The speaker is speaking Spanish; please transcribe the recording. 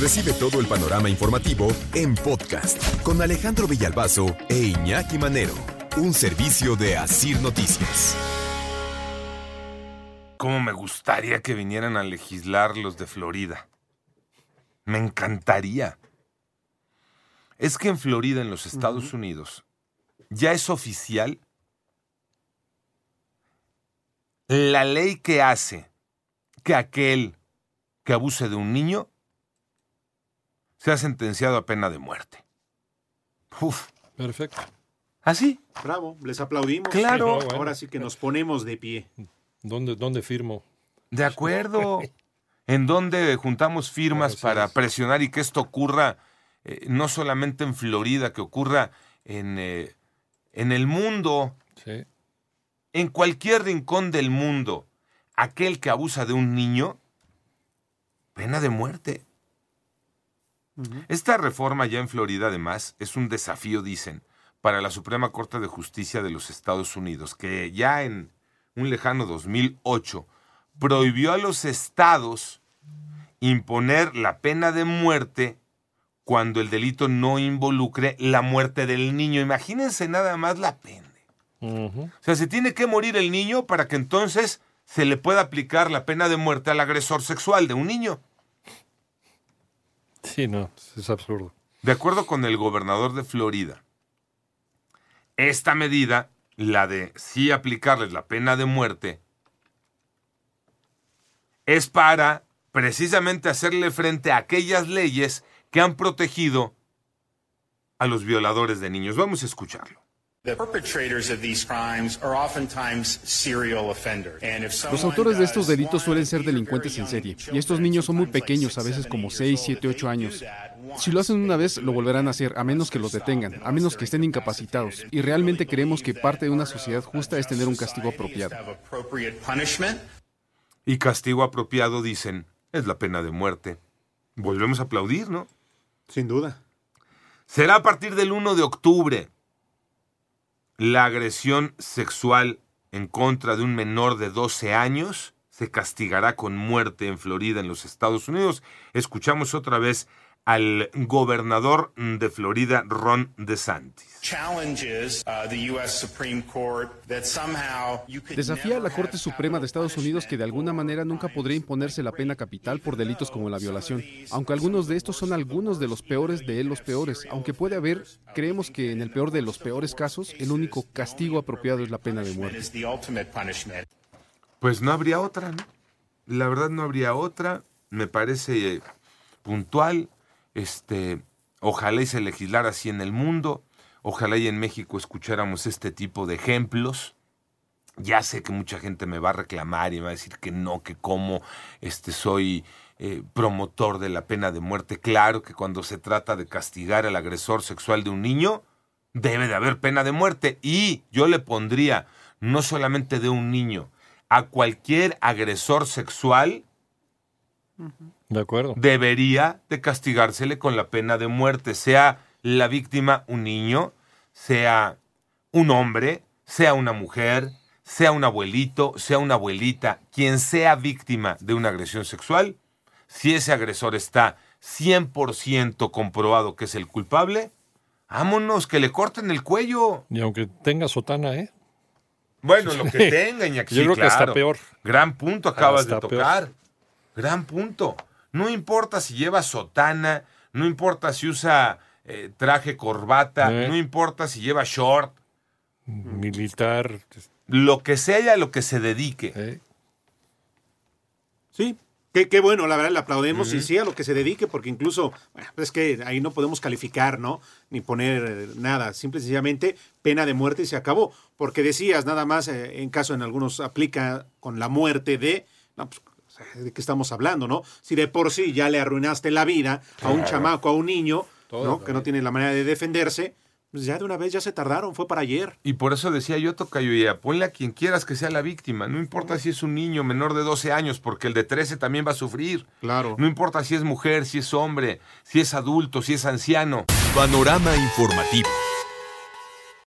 Recibe todo el panorama informativo en podcast con Alejandro Villalbazo e Iñaki Manero, un servicio de Asir Noticias. ¿Cómo me gustaría que vinieran a legislar los de Florida? Me encantaría. Es que en Florida, en los Estados Unidos, ya es oficial la ley que hace que aquel que abuse de un niño sea sentenciado a pena de muerte. Uf. Perfecto. ¿Así? Bravo, les aplaudimos. Claro. Sí, no, bueno. Ahora sí que nos ponemos de pie. ¿Dónde, dónde firmo? De acuerdo. en donde juntamos firmas para es. presionar y que esto ocurra eh, no solamente en Florida, que ocurra en, eh, en el mundo, Sí. en cualquier rincón del mundo. Aquel que abusa de un niño, pena de muerte. Esta reforma ya en Florida, además, es un desafío, dicen, para la Suprema Corte de Justicia de los Estados Unidos, que ya en un lejano 2008 prohibió a los estados imponer la pena de muerte cuando el delito no involucre la muerte del niño. Imagínense nada más la pena. O sea, se tiene que morir el niño para que entonces se le pueda aplicar la pena de muerte al agresor sexual de un niño. Sí, no, es absurdo. De acuerdo con el gobernador de Florida, esta medida, la de sí aplicarles la pena de muerte, es para precisamente hacerle frente a aquellas leyes que han protegido a los violadores de niños. Vamos a escucharlo. The perpetrators of these crimes are oftentimes serial offenders. And if Los autores de estos delitos suelen ser delincuentes en serie, y estos niños son muy pequeños, a veces como eight 6, years 7, old. 8 If they años. Si lo hacen una vez, lo volverán a hacer, a menos que los detengan, a menos que estén incapacitados. Y realmente creemos que parte de una sociedad justa es tener un castigo apropiado. Y castigo apropiado, dicen, es la pena de muerte. Volvemos a aplaudir, ¿no? Sin duda. Será a partir del 1 de octubre. La agresión sexual en contra de un menor de 12 años se castigará con muerte en Florida, en los Estados Unidos. Escuchamos otra vez al gobernador de Florida, Ron DeSantis. Uh, the U.S. Supreme Court that somehow you could Desafía a la Corte Suprema de Estados Unidos que de alguna manera nunca podría imponerse la pena capital por delitos como la violación, aunque algunos de estos son algunos de los peores de los peores, aunque puede haber, creemos que en el peor de los peores casos, el único castigo apropiado es la pena de muerte. Pues no habría otra, ¿no? La verdad no habría otra. Me parece eh, puntual. Este, ojalá y se legislara así en el mundo. Ojalá y en México escucháramos este tipo de ejemplos. Ya sé que mucha gente me va a reclamar y va a decir que no, que cómo este, soy eh, promotor de la pena de muerte. Claro que cuando se trata de castigar al agresor sexual de un niño, debe de haber pena de muerte. Y yo le pondría, no solamente de un niño, a cualquier agresor sexual De acuerdo. debería de castigársele con la pena de muerte, sea la víctima un niño, sea un hombre, sea una mujer, sea un abuelito, sea una abuelita, quien sea víctima de una agresión sexual, si ese agresor está 100% comprobado que es el culpable, vámonos, que le corten el cuello. Y aunque tenga sotana, ¿eh? Bueno, lo que tenga, Iñaki, Yo creo que claro. peor. Gran punto acabas Hasta de peor. Gran punto. No importa si lleva sotana, no importa si usa eh, traje corbata, Eh. no importa si lleva short, Militar. lo que sea y a lo que se dedique. ¿eh? Sí. Qué, qué bueno, la verdad, le aplaudemos y sí a lo que se dedique, porque incluso, bueno, es que ahí no podemos calificar, ¿no? Ni poner nada, simple y sencillamente pena de muerte y se acabó. Porque decías, nada más, eh, en caso en algunos aplica con la muerte de, no, pues, ¿de qué estamos hablando, no? Si de por sí ya le arruinaste la vida a un chamaco, a un niño, Todo, ¿no? Que no tiene la manera de defenderse, pues ya de una vez ya se tardaron, fue para ayer. Y por eso decía yo, Tocayo, ya, ponle a quien quieras que sea la víctima. No importa si es un niño menor de 12 años, porque el de 13 también va a sufrir. Claro. No importa si es mujer, si es hombre, si es adulto, si es anciano. Panorama informativo.